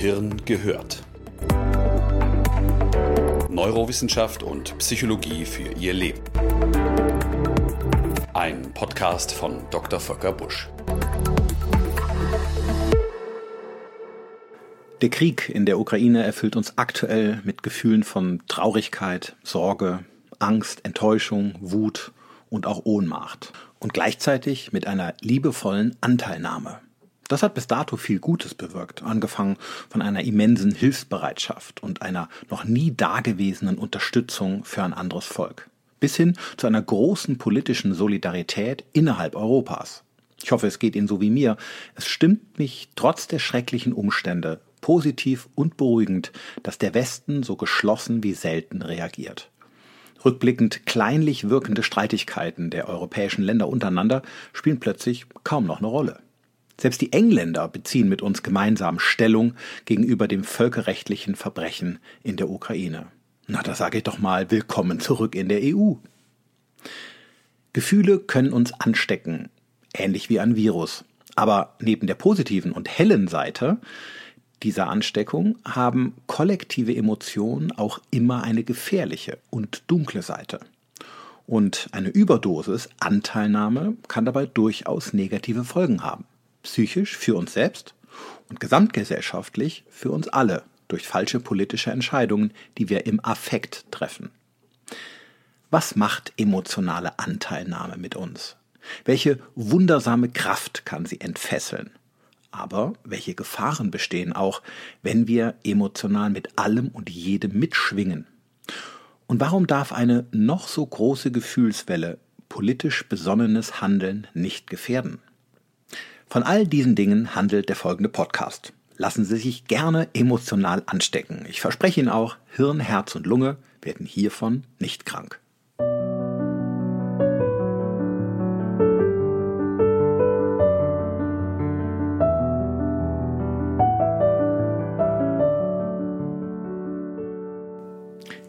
Gehirn gehört. Neurowissenschaft und Psychologie für Ihr Leben. Ein Podcast von Dr. Volker Busch. Der Krieg in der Ukraine erfüllt uns aktuell mit Gefühlen von Traurigkeit, Sorge, Angst, Enttäuschung, Wut und auch Ohnmacht. Und gleichzeitig mit einer liebevollen Anteilnahme. Das hat bis dato viel Gutes bewirkt, angefangen von einer immensen Hilfsbereitschaft und einer noch nie dagewesenen Unterstützung für ein anderes Volk, bis hin zu einer großen politischen Solidarität innerhalb Europas. Ich hoffe, es geht Ihnen so wie mir. Es stimmt mich trotz der schrecklichen Umstände positiv und beruhigend, dass der Westen so geschlossen wie selten reagiert. Rückblickend kleinlich wirkende Streitigkeiten der europäischen Länder untereinander spielen plötzlich kaum noch eine Rolle. Selbst die Engländer beziehen mit uns gemeinsam Stellung gegenüber dem völkerrechtlichen Verbrechen in der Ukraine. Na, da sage ich doch mal willkommen zurück in der EU. Gefühle können uns anstecken, ähnlich wie ein Virus. Aber neben der positiven und hellen Seite dieser Ansteckung haben kollektive Emotionen auch immer eine gefährliche und dunkle Seite. Und eine Überdosis Anteilnahme kann dabei durchaus negative Folgen haben psychisch für uns selbst und gesamtgesellschaftlich für uns alle durch falsche politische Entscheidungen, die wir im Affekt treffen. Was macht emotionale Anteilnahme mit uns? Welche wundersame Kraft kann sie entfesseln? Aber welche Gefahren bestehen auch, wenn wir emotional mit allem und jedem mitschwingen? Und warum darf eine noch so große Gefühlswelle politisch besonnenes Handeln nicht gefährden? Von all diesen Dingen handelt der folgende Podcast. Lassen Sie sich gerne emotional anstecken. Ich verspreche Ihnen auch, Hirn, Herz und Lunge werden hiervon nicht krank.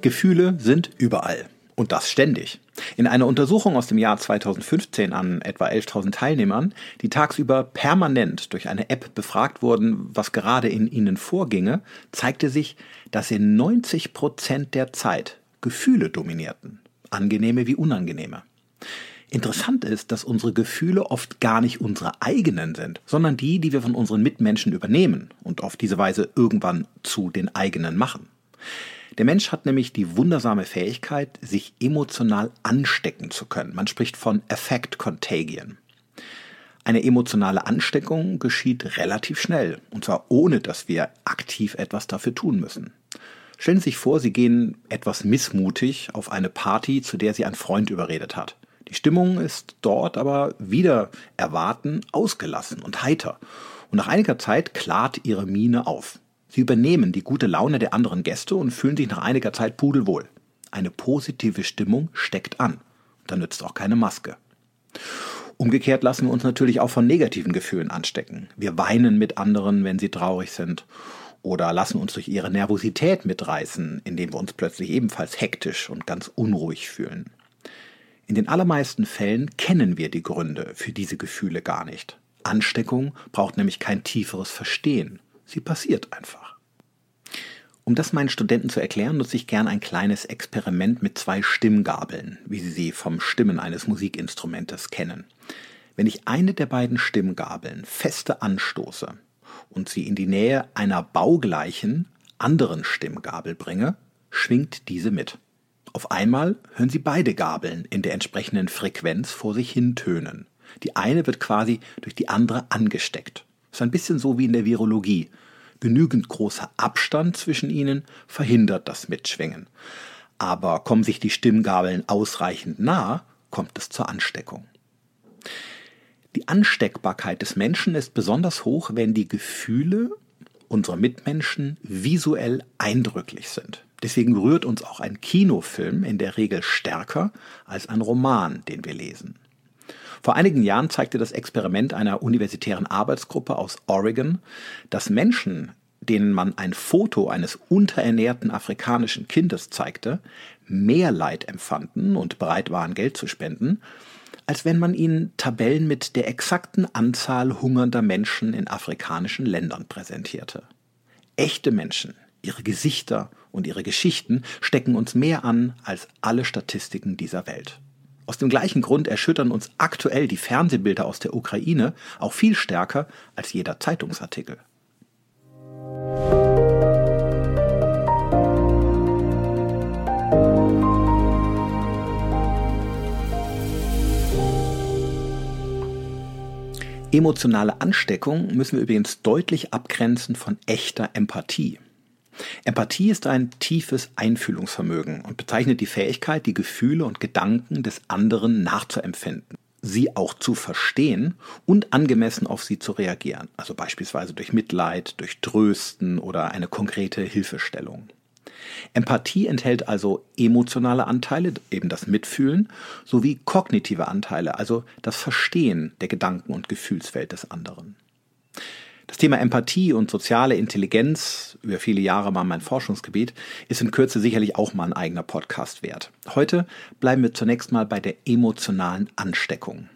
Gefühle sind überall. Und das ständig. In einer Untersuchung aus dem Jahr 2015 an etwa 11.000 Teilnehmern, die tagsüber permanent durch eine App befragt wurden, was gerade in ihnen vorginge, zeigte sich, dass in 90 Prozent der Zeit Gefühle dominierten. Angenehme wie unangenehme. Interessant ist, dass unsere Gefühle oft gar nicht unsere eigenen sind, sondern die, die wir von unseren Mitmenschen übernehmen und auf diese Weise irgendwann zu den eigenen machen. Der Mensch hat nämlich die wundersame Fähigkeit, sich emotional anstecken zu können. Man spricht von Effect Contagion. Eine emotionale Ansteckung geschieht relativ schnell, und zwar ohne, dass wir aktiv etwas dafür tun müssen. Stellen Sie sich vor, Sie gehen etwas missmutig auf eine Party, zu der Sie ein Freund überredet hat. Die Stimmung ist dort aber wieder erwarten ausgelassen und heiter. Und nach einiger Zeit klart Ihre Miene auf. Sie übernehmen die gute Laune der anderen Gäste und fühlen sich nach einiger Zeit pudelwohl. Eine positive Stimmung steckt an. Da nützt auch keine Maske. Umgekehrt lassen wir uns natürlich auch von negativen Gefühlen anstecken. Wir weinen mit anderen, wenn sie traurig sind. Oder lassen uns durch ihre Nervosität mitreißen, indem wir uns plötzlich ebenfalls hektisch und ganz unruhig fühlen. In den allermeisten Fällen kennen wir die Gründe für diese Gefühle gar nicht. Ansteckung braucht nämlich kein tieferes Verstehen. Sie passiert einfach. Um das meinen Studenten zu erklären, nutze ich gern ein kleines Experiment mit zwei Stimmgabeln, wie Sie sie vom Stimmen eines Musikinstrumentes kennen. Wenn ich eine der beiden Stimmgabeln feste anstoße und sie in die Nähe einer baugleichen anderen Stimmgabel bringe, schwingt diese mit. Auf einmal hören Sie beide Gabeln in der entsprechenden Frequenz vor sich hin tönen. Die eine wird quasi durch die andere angesteckt. Ist ein bisschen so wie in der Virologie. Genügend großer Abstand zwischen ihnen verhindert das Mitschwingen. Aber kommen sich die Stimmgabeln ausreichend nah, kommt es zur Ansteckung. Die Ansteckbarkeit des Menschen ist besonders hoch, wenn die Gefühle unserer Mitmenschen visuell eindrücklich sind. Deswegen rührt uns auch ein Kinofilm in der Regel stärker als ein Roman, den wir lesen. Vor einigen Jahren zeigte das Experiment einer universitären Arbeitsgruppe aus Oregon, dass Menschen, denen man ein Foto eines unterernährten afrikanischen Kindes zeigte, mehr Leid empfanden und bereit waren, Geld zu spenden, als wenn man ihnen Tabellen mit der exakten Anzahl hungernder Menschen in afrikanischen Ländern präsentierte. Echte Menschen, ihre Gesichter und ihre Geschichten stecken uns mehr an als alle Statistiken dieser Welt. Aus dem gleichen Grund erschüttern uns aktuell die Fernsehbilder aus der Ukraine auch viel stärker als jeder Zeitungsartikel. Emotionale Ansteckung müssen wir übrigens deutlich abgrenzen von echter Empathie. Empathie ist ein tiefes Einfühlungsvermögen und bezeichnet die Fähigkeit, die Gefühle und Gedanken des anderen nachzuempfinden, sie auch zu verstehen und angemessen auf sie zu reagieren, also beispielsweise durch Mitleid, durch Trösten oder eine konkrete Hilfestellung. Empathie enthält also emotionale Anteile, eben das Mitfühlen, sowie kognitive Anteile, also das Verstehen der Gedanken- und Gefühlswelt des anderen. Das Thema Empathie und soziale Intelligenz, über viele Jahre mal mein Forschungsgebiet, ist in Kürze sicherlich auch mal ein eigener Podcast wert. Heute bleiben wir zunächst mal bei der emotionalen Ansteckung.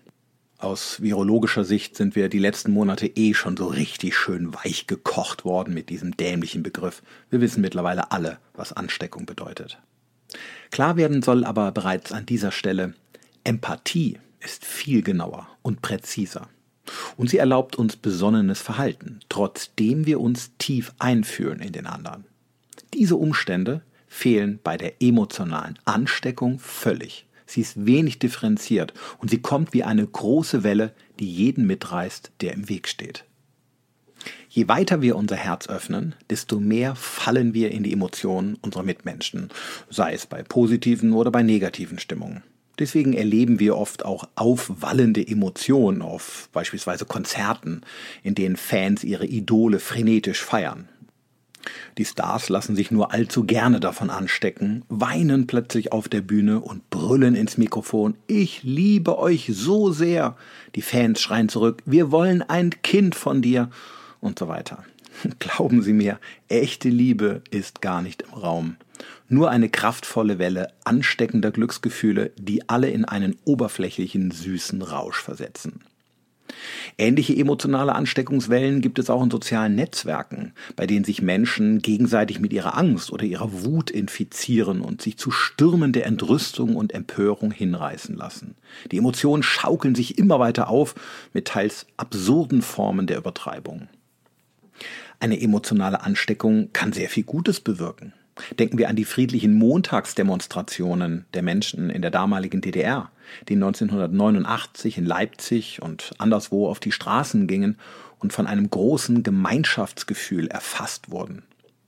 Aus virologischer Sicht sind wir die letzten Monate eh schon so richtig schön weich gekocht worden mit diesem dämlichen Begriff. Wir wissen mittlerweile alle, was Ansteckung bedeutet. Klar werden soll aber bereits an dieser Stelle, Empathie ist viel genauer und präziser. Und sie erlaubt uns besonnenes Verhalten, trotzdem wir uns tief einfühlen in den anderen. Diese Umstände fehlen bei der emotionalen Ansteckung völlig. Sie ist wenig differenziert und sie kommt wie eine große Welle, die jeden mitreißt, der im Weg steht. Je weiter wir unser Herz öffnen, desto mehr fallen wir in die Emotionen unserer Mitmenschen, sei es bei positiven oder bei negativen Stimmungen. Deswegen erleben wir oft auch aufwallende Emotionen auf beispielsweise Konzerten, in denen Fans ihre Idole frenetisch feiern. Die Stars lassen sich nur allzu gerne davon anstecken, weinen plötzlich auf der Bühne und brüllen ins Mikrofon, ich liebe euch so sehr. Die Fans schreien zurück, wir wollen ein Kind von dir und so weiter. Glauben Sie mir, echte Liebe ist gar nicht im Raum. Nur eine kraftvolle Welle ansteckender Glücksgefühle, die alle in einen oberflächlichen, süßen Rausch versetzen. Ähnliche emotionale Ansteckungswellen gibt es auch in sozialen Netzwerken, bei denen sich Menschen gegenseitig mit ihrer Angst oder ihrer Wut infizieren und sich zu Stürmen der Entrüstung und Empörung hinreißen lassen. Die Emotionen schaukeln sich immer weiter auf mit teils absurden Formen der Übertreibung. Eine emotionale Ansteckung kann sehr viel Gutes bewirken. Denken wir an die friedlichen Montagsdemonstrationen der Menschen in der damaligen DDR, die 1989 in Leipzig und anderswo auf die Straßen gingen und von einem großen Gemeinschaftsgefühl erfasst wurden.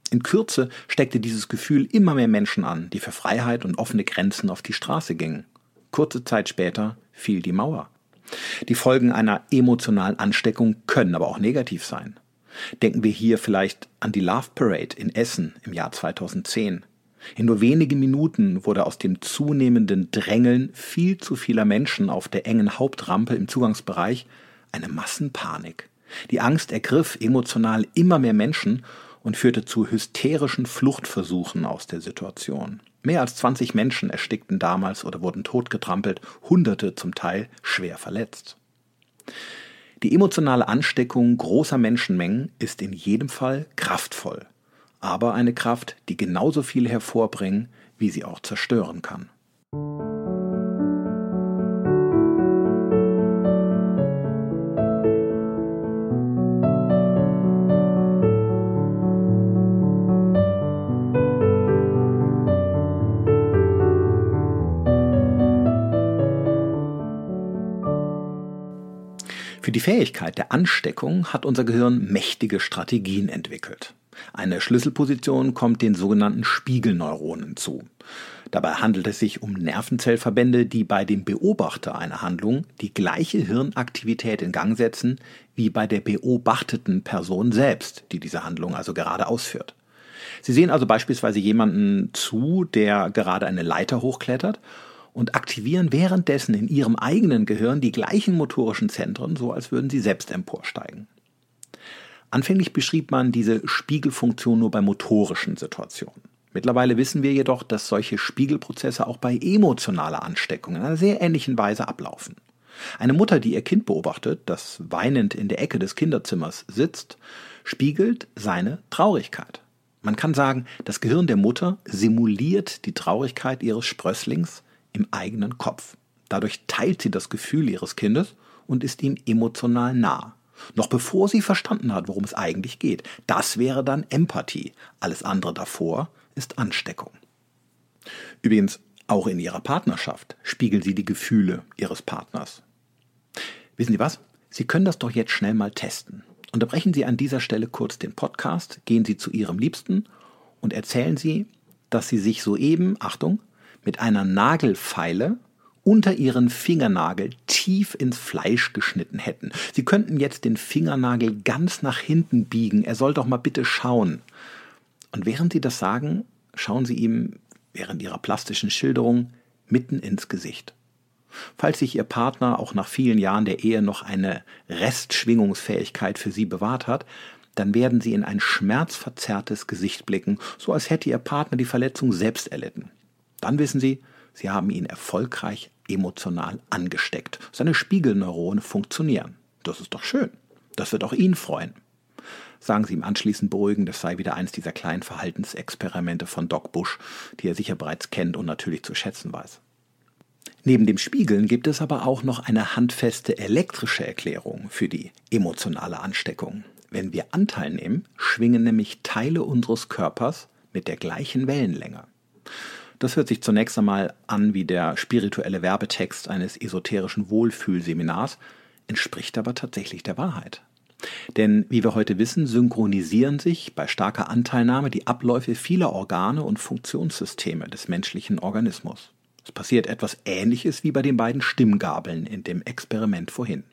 In Kürze steckte dieses Gefühl immer mehr Menschen an, die für Freiheit und offene Grenzen auf die Straße gingen. Kurze Zeit später fiel die Mauer. Die Folgen einer emotionalen Ansteckung können aber auch negativ sein. Denken wir hier vielleicht an die Love Parade in Essen im Jahr 2010. In nur wenigen Minuten wurde aus dem zunehmenden Drängeln viel zu vieler Menschen auf der engen Hauptrampe im Zugangsbereich eine Massenpanik. Die Angst ergriff emotional immer mehr Menschen und führte zu hysterischen Fluchtversuchen aus der Situation. Mehr als 20 Menschen erstickten damals oder wurden totgetrampelt, Hunderte zum Teil schwer verletzt. Die emotionale Ansteckung großer Menschenmengen ist in jedem Fall kraftvoll, aber eine Kraft, die genauso viel hervorbringen, wie sie auch zerstören kann. Fähigkeit der Ansteckung hat unser Gehirn mächtige Strategien entwickelt. Eine Schlüsselposition kommt den sogenannten Spiegelneuronen zu. Dabei handelt es sich um Nervenzellverbände, die bei dem Beobachter einer Handlung die gleiche Hirnaktivität in Gang setzen wie bei der beobachteten Person selbst, die diese Handlung also gerade ausführt. Sie sehen also beispielsweise jemanden zu, der gerade eine Leiter hochklettert und aktivieren währenddessen in ihrem eigenen Gehirn die gleichen motorischen Zentren, so als würden sie selbst emporsteigen. Anfänglich beschrieb man diese Spiegelfunktion nur bei motorischen Situationen. Mittlerweile wissen wir jedoch, dass solche Spiegelprozesse auch bei emotionaler Ansteckung in einer sehr ähnlichen Weise ablaufen. Eine Mutter, die ihr Kind beobachtet, das weinend in der Ecke des Kinderzimmers sitzt, spiegelt seine Traurigkeit. Man kann sagen, das Gehirn der Mutter simuliert die Traurigkeit ihres Sprösslings im eigenen Kopf. Dadurch teilt sie das Gefühl ihres Kindes und ist ihm emotional nah. Noch bevor sie verstanden hat, worum es eigentlich geht. Das wäre dann Empathie. Alles andere davor ist Ansteckung. Übrigens, auch in ihrer Partnerschaft spiegelt sie die Gefühle ihres Partners. Wissen Sie was? Sie können das doch jetzt schnell mal testen. Unterbrechen Sie an dieser Stelle kurz den Podcast, gehen Sie zu Ihrem Liebsten und erzählen Sie, dass Sie sich soeben, Achtung, mit einer Nagelfeile unter Ihren Fingernagel tief ins Fleisch geschnitten hätten. Sie könnten jetzt den Fingernagel ganz nach hinten biegen. Er soll doch mal bitte schauen. Und während Sie das sagen, schauen Sie ihm während Ihrer plastischen Schilderung mitten ins Gesicht. Falls sich Ihr Partner auch nach vielen Jahren der Ehe noch eine Restschwingungsfähigkeit für Sie bewahrt hat, dann werden Sie in ein schmerzverzerrtes Gesicht blicken, so als hätte Ihr Partner die Verletzung selbst erlitten. Dann wissen Sie, Sie haben ihn erfolgreich emotional angesteckt. Seine Spiegelneurone funktionieren. Das ist doch schön. Das wird auch ihn freuen. Sagen Sie ihm anschließend beruhigend, es sei wieder eins dieser kleinen Verhaltensexperimente von Doc Bush, die er sicher bereits kennt und natürlich zu schätzen weiß. Neben dem Spiegeln gibt es aber auch noch eine handfeste elektrische Erklärung für die emotionale Ansteckung. Wenn wir Anteil nehmen, schwingen nämlich Teile unseres Körpers mit der gleichen Wellenlänge. Das hört sich zunächst einmal an wie der spirituelle Werbetext eines esoterischen Wohlfühlseminars, entspricht aber tatsächlich der Wahrheit. Denn wie wir heute wissen, synchronisieren sich bei starker Anteilnahme die Abläufe vieler Organe und Funktionssysteme des menschlichen Organismus. Es passiert etwas Ähnliches wie bei den beiden Stimmgabeln in dem Experiment vorhin.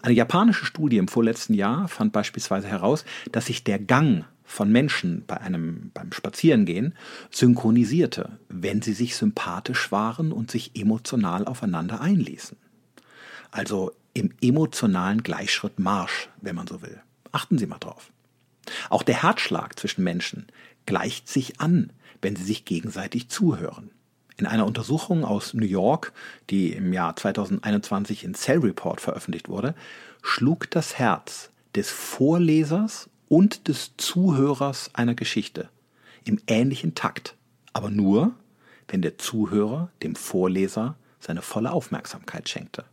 Eine japanische Studie im vorletzten Jahr fand beispielsweise heraus, dass sich der Gang von Menschen bei einem, beim Spazierengehen synchronisierte, wenn sie sich sympathisch waren und sich emotional aufeinander einließen. Also im emotionalen Gleichschritt Marsch, wenn man so will. Achten Sie mal drauf. Auch der Herzschlag zwischen Menschen gleicht sich an, wenn sie sich gegenseitig zuhören. In einer Untersuchung aus New York, die im Jahr 2021 in Cell Report veröffentlicht wurde, schlug das Herz des Vorlesers und des Zuhörers einer Geschichte im ähnlichen Takt, aber nur, wenn der Zuhörer dem Vorleser seine volle Aufmerksamkeit schenkte.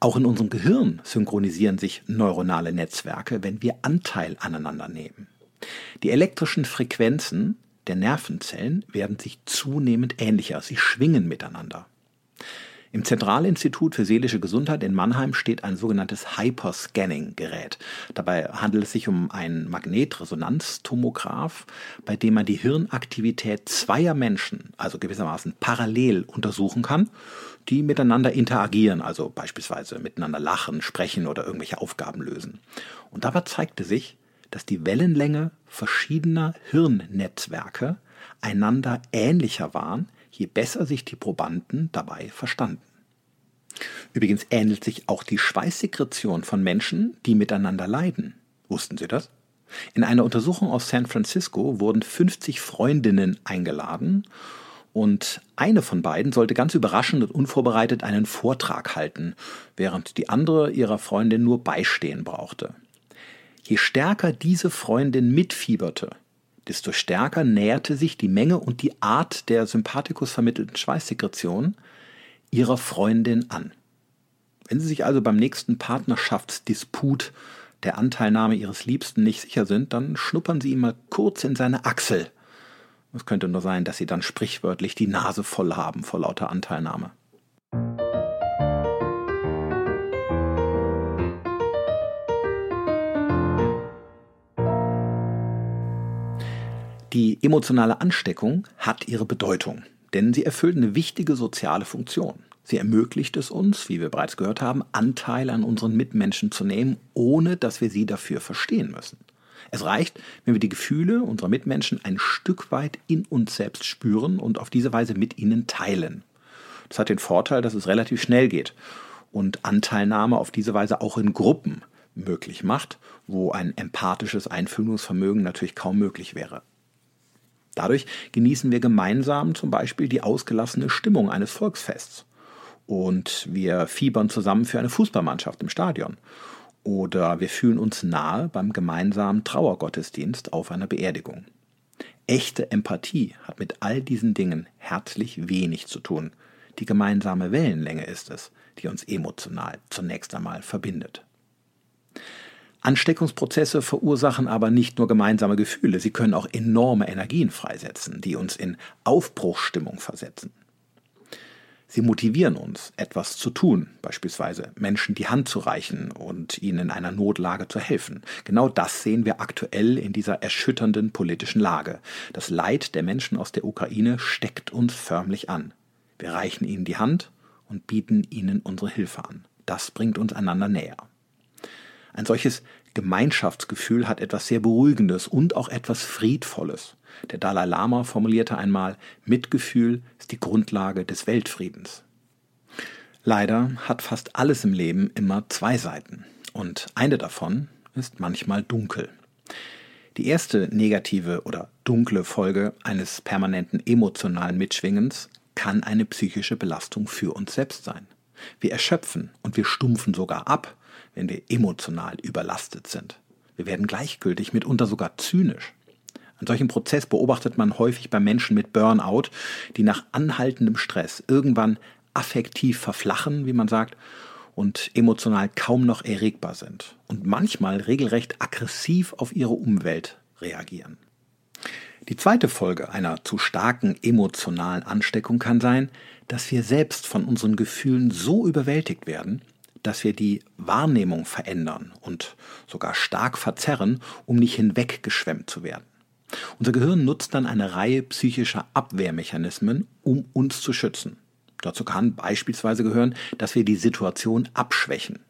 Auch in unserem Gehirn synchronisieren sich neuronale Netzwerke, wenn wir Anteil aneinander nehmen. Die elektrischen Frequenzen der Nervenzellen werden sich zunehmend ähnlicher, sie schwingen miteinander. Im Zentralinstitut für seelische Gesundheit in Mannheim steht ein sogenanntes Hyperscanning-Gerät. Dabei handelt es sich um einen Magnetresonanztomograph, bei dem man die Hirnaktivität zweier Menschen, also gewissermaßen parallel untersuchen kann, die miteinander interagieren, also beispielsweise miteinander lachen, sprechen oder irgendwelche Aufgaben lösen. Und dabei zeigte sich, dass die Wellenlänge verschiedener Hirnnetzwerke einander ähnlicher waren, je besser sich die Probanden dabei verstanden. Übrigens ähnelt sich auch die Schweißsekretion von Menschen, die miteinander leiden. Wussten Sie das? In einer Untersuchung aus San Francisco wurden 50 Freundinnen eingeladen und eine von beiden sollte ganz überraschend und unvorbereitet einen Vortrag halten, während die andere ihrer Freundin nur beistehen brauchte. Je stärker diese Freundin mitfieberte, desto stärker näherte sich die Menge und die Art der Sympathikus vermittelten Schweißsekretion ihrer Freundin an. Wenn Sie sich also beim nächsten Partnerschaftsdisput der Anteilnahme Ihres Liebsten nicht sicher sind, dann schnuppern Sie ihm mal kurz in seine Achsel. Es könnte nur sein, dass Sie dann sprichwörtlich die Nase voll haben vor lauter Anteilnahme. Die emotionale Ansteckung hat ihre Bedeutung, denn sie erfüllt eine wichtige soziale Funktion. Sie ermöglicht es uns, wie wir bereits gehört haben, Anteil an unseren Mitmenschen zu nehmen, ohne dass wir sie dafür verstehen müssen. Es reicht, wenn wir die Gefühle unserer Mitmenschen ein Stück weit in uns selbst spüren und auf diese Weise mit ihnen teilen. Das hat den Vorteil, dass es relativ schnell geht und Anteilnahme auf diese Weise auch in Gruppen möglich macht, wo ein empathisches Einfühlungsvermögen natürlich kaum möglich wäre. Dadurch genießen wir gemeinsam zum Beispiel die ausgelassene Stimmung eines Volksfests. und wir fiebern zusammen für eine Fußballmannschaft im Stadion. Oder wir fühlen uns nahe beim gemeinsamen Trauergottesdienst auf einer Beerdigung. Echte Empathie hat mit all diesen Dingen herzlich wenig zu tun. Die gemeinsame Wellenlänge ist es, die uns emotional zunächst einmal verbindet. Ansteckungsprozesse verursachen aber nicht nur gemeinsame Gefühle, sie können auch enorme Energien freisetzen, die uns in Aufbruchsstimmung versetzen. Sie motivieren uns, etwas zu tun, beispielsweise Menschen die Hand zu reichen und ihnen in einer Notlage zu helfen. Genau das sehen wir aktuell in dieser erschütternden politischen Lage. Das Leid der Menschen aus der Ukraine steckt uns förmlich an. Wir reichen ihnen die Hand und bieten ihnen unsere Hilfe an. Das bringt uns einander näher. Ein solches Gemeinschaftsgefühl hat etwas sehr Beruhigendes und auch etwas Friedvolles. Der Dalai Lama formulierte einmal, Mitgefühl ist die Grundlage des Weltfriedens. Leider hat fast alles im Leben immer zwei Seiten und eine davon ist manchmal dunkel. Die erste negative oder dunkle Folge eines permanenten emotionalen Mitschwingens kann eine psychische Belastung für uns selbst sein. Wir erschöpfen und wir stumpfen sogar ab, wenn wir emotional überlastet sind. Wir werden gleichgültig, mitunter sogar zynisch. Einen solchen Prozess beobachtet man häufig bei Menschen mit Burnout, die nach anhaltendem Stress irgendwann affektiv verflachen, wie man sagt, und emotional kaum noch erregbar sind und manchmal regelrecht aggressiv auf ihre Umwelt reagieren. Die zweite Folge einer zu starken emotionalen Ansteckung kann sein, dass wir selbst von unseren Gefühlen so überwältigt werden, dass wir die Wahrnehmung verändern und sogar stark verzerren, um nicht hinweggeschwemmt zu werden. Unser Gehirn nutzt dann eine Reihe psychischer Abwehrmechanismen, um uns zu schützen. Dazu kann beispielsweise gehören, dass wir die Situation abschwächen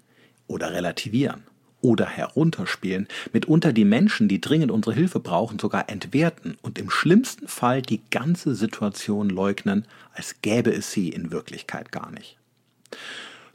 oder relativieren oder herunterspielen, mitunter die Menschen, die dringend unsere Hilfe brauchen, sogar entwerten und im schlimmsten Fall die ganze Situation leugnen, als gäbe es sie in Wirklichkeit gar nicht.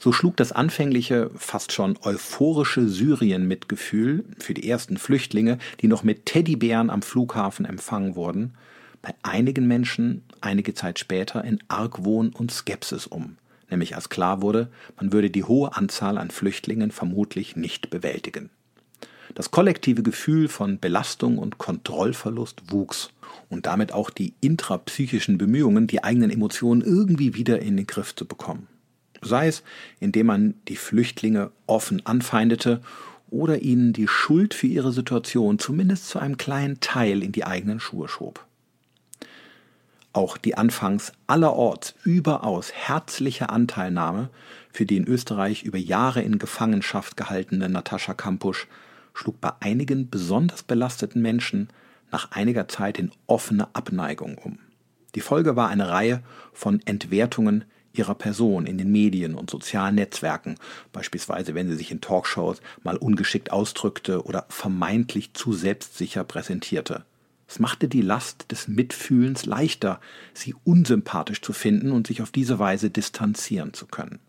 So schlug das anfängliche, fast schon euphorische Syrien-Mitgefühl für die ersten Flüchtlinge, die noch mit Teddybären am Flughafen empfangen wurden, bei einigen Menschen einige Zeit später in Argwohn und Skepsis um, nämlich als klar wurde, man würde die hohe Anzahl an Flüchtlingen vermutlich nicht bewältigen. Das kollektive Gefühl von Belastung und Kontrollverlust wuchs und damit auch die intrapsychischen Bemühungen, die eigenen Emotionen irgendwie wieder in den Griff zu bekommen sei es indem man die Flüchtlinge offen anfeindete oder ihnen die Schuld für ihre Situation zumindest zu einem kleinen Teil in die eigenen Schuhe schob. Auch die anfangs allerorts überaus herzliche Anteilnahme für die in Österreich über Jahre in Gefangenschaft gehaltene Natascha Kampusch schlug bei einigen besonders belasteten Menschen nach einiger Zeit in offene Abneigung um. Die Folge war eine Reihe von Entwertungen ihrer Person in den Medien und sozialen Netzwerken, beispielsweise wenn sie sich in Talkshows mal ungeschickt ausdrückte oder vermeintlich zu selbstsicher präsentierte. Es machte die Last des Mitfühlens leichter, sie unsympathisch zu finden und sich auf diese Weise distanzieren zu können.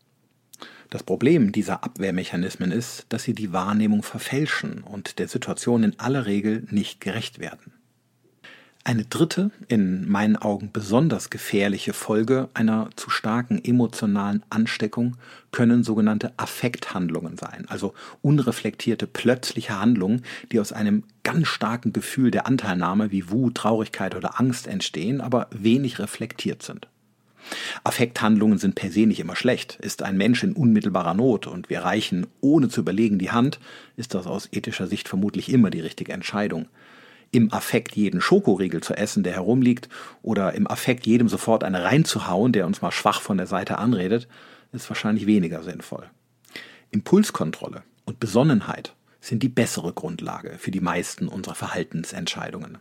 Das Problem dieser Abwehrmechanismen ist, dass sie die Wahrnehmung verfälschen und der Situation in aller Regel nicht gerecht werden. Eine dritte, in meinen Augen besonders gefährliche Folge einer zu starken emotionalen Ansteckung können sogenannte Affekthandlungen sein, also unreflektierte plötzliche Handlungen, die aus einem ganz starken Gefühl der Anteilnahme wie Wut, Traurigkeit oder Angst entstehen, aber wenig reflektiert sind. Affekthandlungen sind per se nicht immer schlecht. Ist ein Mensch in unmittelbarer Not und wir reichen ohne zu überlegen die Hand, ist das aus ethischer Sicht vermutlich immer die richtige Entscheidung im Affekt jeden Schokoriegel zu essen, der herumliegt, oder im Affekt jedem sofort eine reinzuhauen, der uns mal schwach von der Seite anredet, ist wahrscheinlich weniger sinnvoll. Impulskontrolle und Besonnenheit sind die bessere Grundlage für die meisten unserer Verhaltensentscheidungen.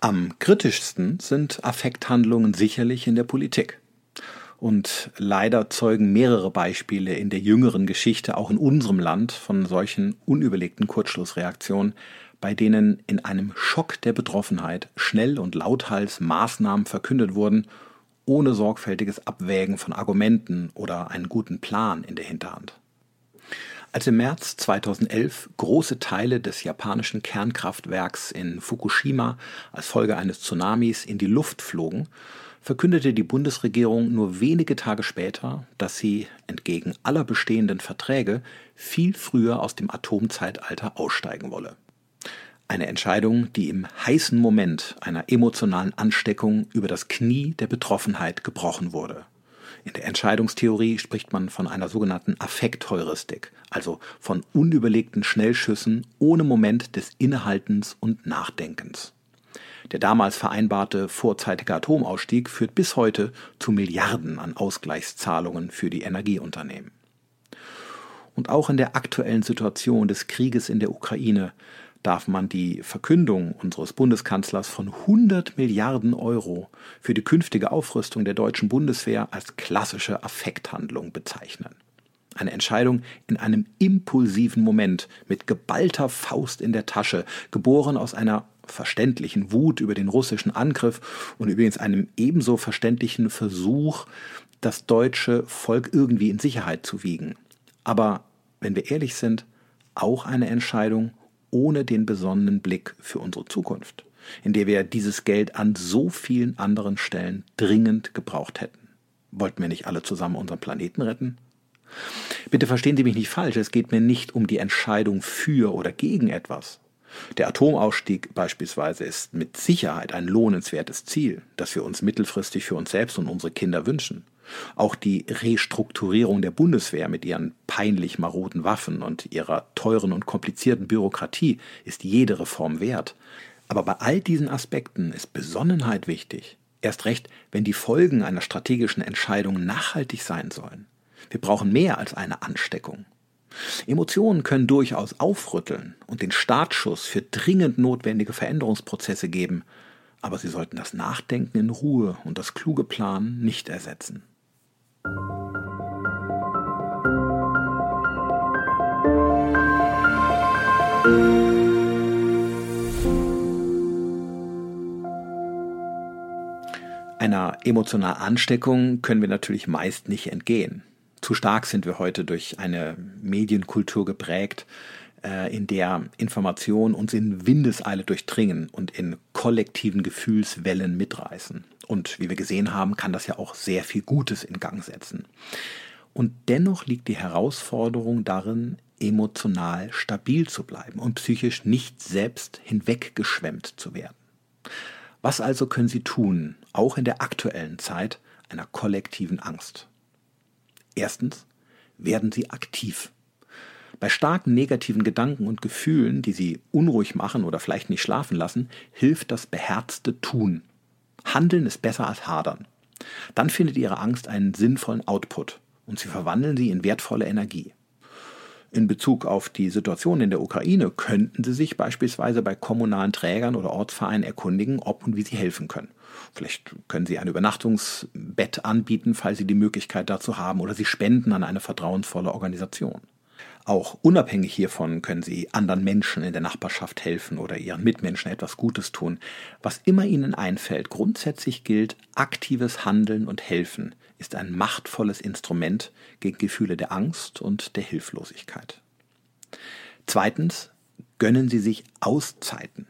Am kritischsten sind Affekthandlungen sicherlich in der Politik. Und leider zeugen mehrere Beispiele in der jüngeren Geschichte auch in unserem Land von solchen unüberlegten Kurzschlussreaktionen, bei denen in einem Schock der Betroffenheit schnell und lauthals Maßnahmen verkündet wurden, ohne sorgfältiges Abwägen von Argumenten oder einen guten Plan in der Hinterhand. Als im März 2011 große Teile des japanischen Kernkraftwerks in Fukushima als Folge eines Tsunamis in die Luft flogen, verkündete die Bundesregierung nur wenige Tage später, dass sie entgegen aller bestehenden Verträge viel früher aus dem Atomzeitalter aussteigen wolle. Eine Entscheidung, die im heißen Moment einer emotionalen Ansteckung über das Knie der Betroffenheit gebrochen wurde. In der Entscheidungstheorie spricht man von einer sogenannten Affektheuristik, also von unüberlegten Schnellschüssen ohne Moment des Innehaltens und Nachdenkens. Der damals vereinbarte vorzeitige Atomausstieg führt bis heute zu Milliarden an Ausgleichszahlungen für die Energieunternehmen. Und auch in der aktuellen Situation des Krieges in der Ukraine darf man die Verkündung unseres Bundeskanzlers von 100 Milliarden Euro für die künftige Aufrüstung der deutschen Bundeswehr als klassische Affekthandlung bezeichnen. Eine Entscheidung in einem impulsiven Moment mit geballter Faust in der Tasche, geboren aus einer verständlichen Wut über den russischen Angriff und übrigens einem ebenso verständlichen Versuch, das deutsche Volk irgendwie in Sicherheit zu wiegen. Aber wenn wir ehrlich sind, auch eine Entscheidung ohne den besonnenen Blick für unsere Zukunft, in der wir dieses Geld an so vielen anderen Stellen dringend gebraucht hätten. Wollten wir nicht alle zusammen unseren Planeten retten? Bitte verstehen Sie mich nicht falsch, es geht mir nicht um die Entscheidung für oder gegen etwas. Der Atomausstieg beispielsweise ist mit Sicherheit ein lohnenswertes Ziel, das wir uns mittelfristig für uns selbst und unsere Kinder wünschen. Auch die Restrukturierung der Bundeswehr mit ihren peinlich maroden Waffen und ihrer teuren und komplizierten Bürokratie ist jede Reform wert. Aber bei all diesen Aspekten ist Besonnenheit wichtig. Erst recht, wenn die Folgen einer strategischen Entscheidung nachhaltig sein sollen. Wir brauchen mehr als eine Ansteckung. Emotionen können durchaus aufrütteln und den Startschuss für dringend notwendige Veränderungsprozesse geben, aber sie sollten das Nachdenken in Ruhe und das kluge Planen nicht ersetzen. Einer emotionalen Ansteckung können wir natürlich meist nicht entgehen. Zu stark sind wir heute durch eine Medienkultur geprägt, äh, in der Informationen uns in Windeseile durchdringen und in kollektiven Gefühlswellen mitreißen. Und wie wir gesehen haben, kann das ja auch sehr viel Gutes in Gang setzen. Und dennoch liegt die Herausforderung darin, emotional stabil zu bleiben und psychisch nicht selbst hinweggeschwemmt zu werden. Was also können Sie tun, auch in der aktuellen Zeit einer kollektiven Angst? Erstens, werden Sie aktiv. Bei starken negativen Gedanken und Gefühlen, die Sie unruhig machen oder vielleicht nicht schlafen lassen, hilft das beherzte Tun. Handeln ist besser als hadern. Dann findet Ihre Angst einen sinnvollen Output und Sie verwandeln sie in wertvolle Energie. In Bezug auf die Situation in der Ukraine könnten Sie sich beispielsweise bei kommunalen Trägern oder Ortsvereinen erkundigen, ob und wie Sie helfen können. Vielleicht können Sie ein Übernachtungsbett anbieten, falls Sie die Möglichkeit dazu haben, oder Sie spenden an eine vertrauensvolle Organisation. Auch unabhängig hiervon können Sie anderen Menschen in der Nachbarschaft helfen oder Ihren Mitmenschen etwas Gutes tun. Was immer Ihnen einfällt, grundsätzlich gilt, aktives Handeln und Helfen ist ein machtvolles Instrument gegen Gefühle der Angst und der Hilflosigkeit. Zweitens, gönnen Sie sich Auszeiten.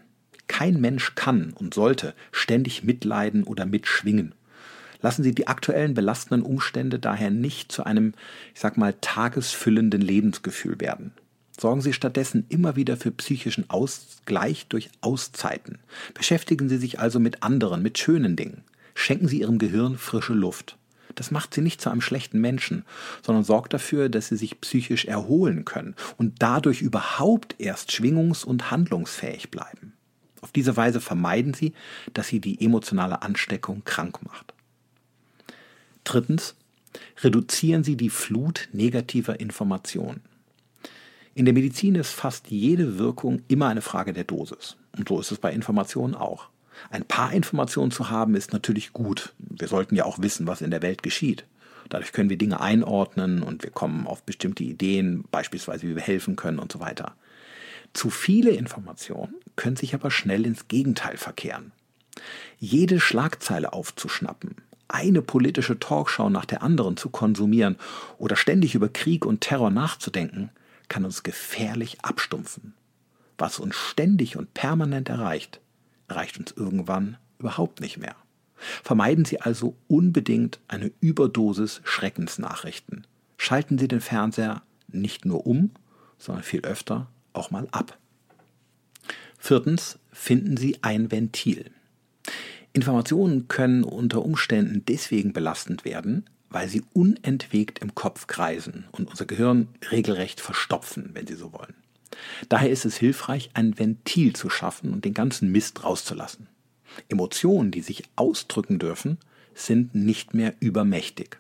Kein Mensch kann und sollte ständig mitleiden oder mitschwingen. Lassen Sie die aktuellen belastenden Umstände daher nicht zu einem, ich sag mal, tagesfüllenden Lebensgefühl werden. Sorgen Sie stattdessen immer wieder für psychischen Ausgleich durch Auszeiten. Beschäftigen Sie sich also mit anderen, mit schönen Dingen. Schenken Sie Ihrem Gehirn frische Luft. Das macht Sie nicht zu einem schlechten Menschen, sondern sorgt dafür, dass Sie sich psychisch erholen können und dadurch überhaupt erst schwingungs- und handlungsfähig bleiben. Auf diese Weise vermeiden Sie, dass Sie die emotionale Ansteckung krank macht. Drittens, reduzieren Sie die Flut negativer Informationen. In der Medizin ist fast jede Wirkung immer eine Frage der Dosis. Und so ist es bei Informationen auch. Ein paar Informationen zu haben ist natürlich gut. Wir sollten ja auch wissen, was in der Welt geschieht. Dadurch können wir Dinge einordnen und wir kommen auf bestimmte Ideen, beispielsweise wie wir helfen können und so weiter. Zu viele Informationen können sich aber schnell ins Gegenteil verkehren. Jede Schlagzeile aufzuschnappen, eine politische Talkshow nach der anderen zu konsumieren oder ständig über Krieg und Terror nachzudenken, kann uns gefährlich abstumpfen. Was uns ständig und permanent erreicht, erreicht uns irgendwann überhaupt nicht mehr. Vermeiden Sie also unbedingt eine Überdosis Schreckensnachrichten. Schalten Sie den Fernseher nicht nur um, sondern viel öfter auch mal ab. Viertens, finden Sie ein Ventil. Informationen können unter Umständen deswegen belastend werden, weil sie unentwegt im Kopf kreisen und unser Gehirn regelrecht verstopfen, wenn Sie so wollen. Daher ist es hilfreich, ein Ventil zu schaffen und den ganzen Mist rauszulassen. Emotionen, die sich ausdrücken dürfen, sind nicht mehr übermächtig.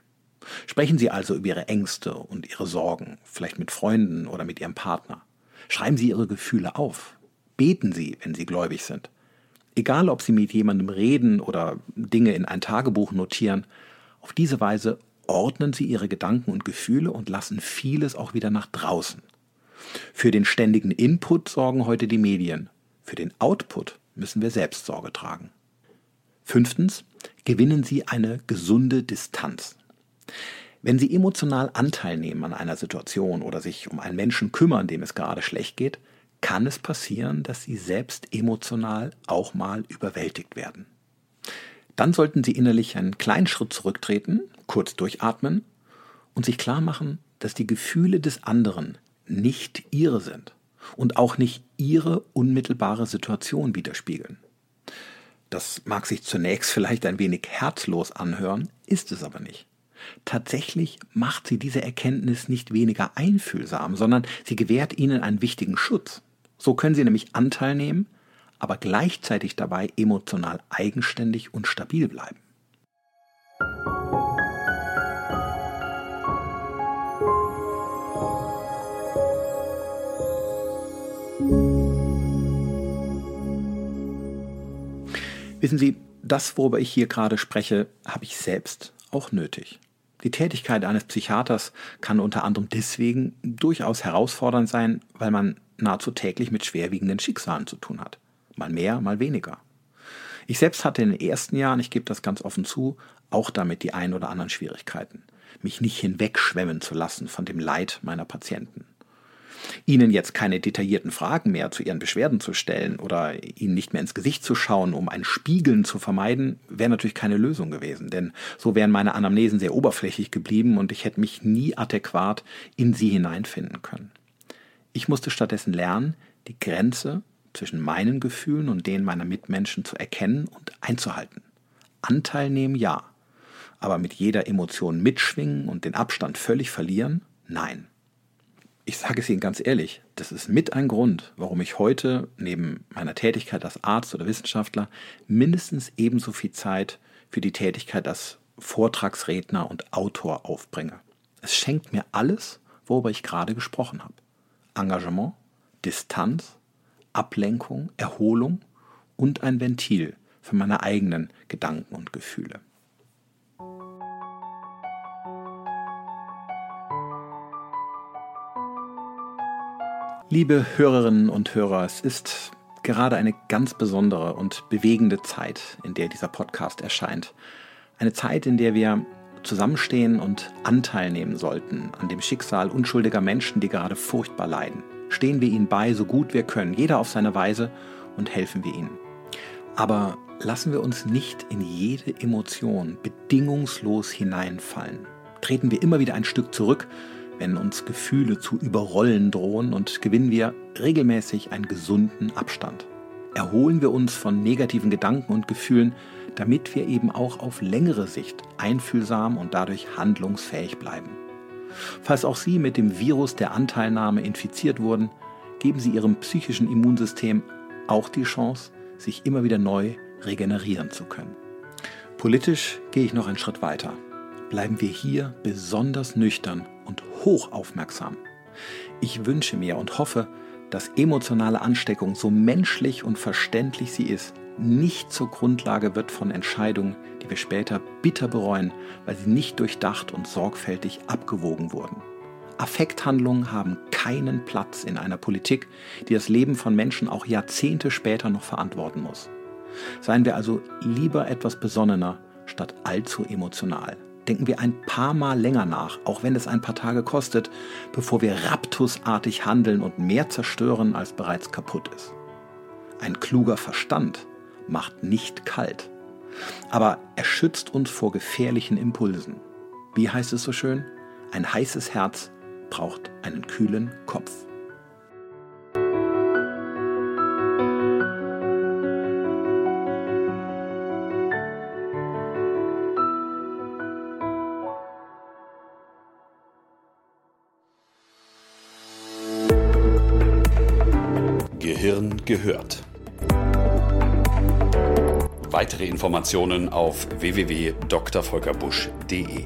Sprechen Sie also über Ihre Ängste und Ihre Sorgen, vielleicht mit Freunden oder mit Ihrem Partner. Schreiben Sie Ihre Gefühle auf. Beten Sie, wenn Sie gläubig sind. Egal, ob Sie mit jemandem reden oder Dinge in ein Tagebuch notieren, auf diese Weise ordnen Sie Ihre Gedanken und Gefühle und lassen vieles auch wieder nach draußen. Für den ständigen Input sorgen heute die Medien. Für den Output müssen wir selbst Sorge tragen. Fünftens, gewinnen Sie eine gesunde Distanz. Wenn Sie emotional Anteil nehmen an einer Situation oder sich um einen Menschen kümmern, dem es gerade schlecht geht, kann es passieren, dass Sie selbst emotional auch mal überwältigt werden. Dann sollten Sie innerlich einen kleinen Schritt zurücktreten, kurz durchatmen und sich klar machen, dass die Gefühle des anderen nicht Ihre sind und auch nicht Ihre unmittelbare Situation widerspiegeln. Das mag sich zunächst vielleicht ein wenig herzlos anhören, ist es aber nicht. Tatsächlich macht sie diese Erkenntnis nicht weniger einfühlsam, sondern sie gewährt ihnen einen wichtigen Schutz. So können sie nämlich Anteil nehmen, aber gleichzeitig dabei emotional eigenständig und stabil bleiben. Wissen Sie, das, worüber ich hier gerade spreche, habe ich selbst auch nötig. Die Tätigkeit eines Psychiaters kann unter anderem deswegen durchaus herausfordernd sein, weil man nahezu täglich mit schwerwiegenden Schicksalen zu tun hat. Mal mehr, mal weniger. Ich selbst hatte in den ersten Jahren, ich gebe das ganz offen zu, auch damit die ein oder anderen Schwierigkeiten, mich nicht hinwegschwemmen zu lassen von dem Leid meiner Patienten. Ihnen jetzt keine detaillierten Fragen mehr zu Ihren Beschwerden zu stellen oder Ihnen nicht mehr ins Gesicht zu schauen, um ein Spiegeln zu vermeiden, wäre natürlich keine Lösung gewesen, denn so wären meine Anamnesen sehr oberflächlich geblieben und ich hätte mich nie adäquat in sie hineinfinden können. Ich musste stattdessen lernen, die Grenze zwischen meinen Gefühlen und denen meiner Mitmenschen zu erkennen und einzuhalten. Anteil nehmen ja, aber mit jeder Emotion mitschwingen und den Abstand völlig verlieren? Nein ich sage es Ihnen ganz ehrlich, das ist mit ein Grund, warum ich heute neben meiner Tätigkeit als Arzt oder Wissenschaftler mindestens ebenso viel Zeit für die Tätigkeit als Vortragsredner und Autor aufbringe. Es schenkt mir alles, worüber ich gerade gesprochen habe. Engagement, Distanz, Ablenkung, Erholung und ein Ventil für meine eigenen Gedanken und Gefühle. Liebe Hörerinnen und Hörer, es ist gerade eine ganz besondere und bewegende Zeit, in der dieser Podcast erscheint. Eine Zeit, in der wir zusammenstehen und Anteil nehmen sollten an dem Schicksal unschuldiger Menschen, die gerade furchtbar leiden. Stehen wir ihnen bei, so gut wir können, jeder auf seine Weise und helfen wir ihnen. Aber lassen wir uns nicht in jede Emotion bedingungslos hineinfallen. Treten wir immer wieder ein Stück zurück wenn uns Gefühle zu überrollen drohen und gewinnen wir regelmäßig einen gesunden Abstand. Erholen wir uns von negativen Gedanken und Gefühlen, damit wir eben auch auf längere Sicht einfühlsam und dadurch handlungsfähig bleiben. Falls auch Sie mit dem Virus der Anteilnahme infiziert wurden, geben Sie Ihrem psychischen Immunsystem auch die Chance, sich immer wieder neu regenerieren zu können. Politisch gehe ich noch einen Schritt weiter. Bleiben wir hier besonders nüchtern und hochaufmerksam. Ich wünsche mir und hoffe, dass emotionale Ansteckung, so menschlich und verständlich sie ist, nicht zur Grundlage wird von Entscheidungen, die wir später bitter bereuen, weil sie nicht durchdacht und sorgfältig abgewogen wurden. Affekthandlungen haben keinen Platz in einer Politik, die das Leben von Menschen auch Jahrzehnte später noch verantworten muss. Seien wir also lieber etwas besonnener statt allzu emotional denken wir ein paar Mal länger nach, auch wenn es ein paar Tage kostet, bevor wir raptusartig handeln und mehr zerstören, als bereits kaputt ist. Ein kluger Verstand macht nicht kalt, Aber er schützt uns vor gefährlichen Impulsen. Wie heißt es so schön? Ein heißes Herz braucht einen kühlen Kopf. Gehirn gehört. Weitere Informationen auf www.drvolkerbusch.de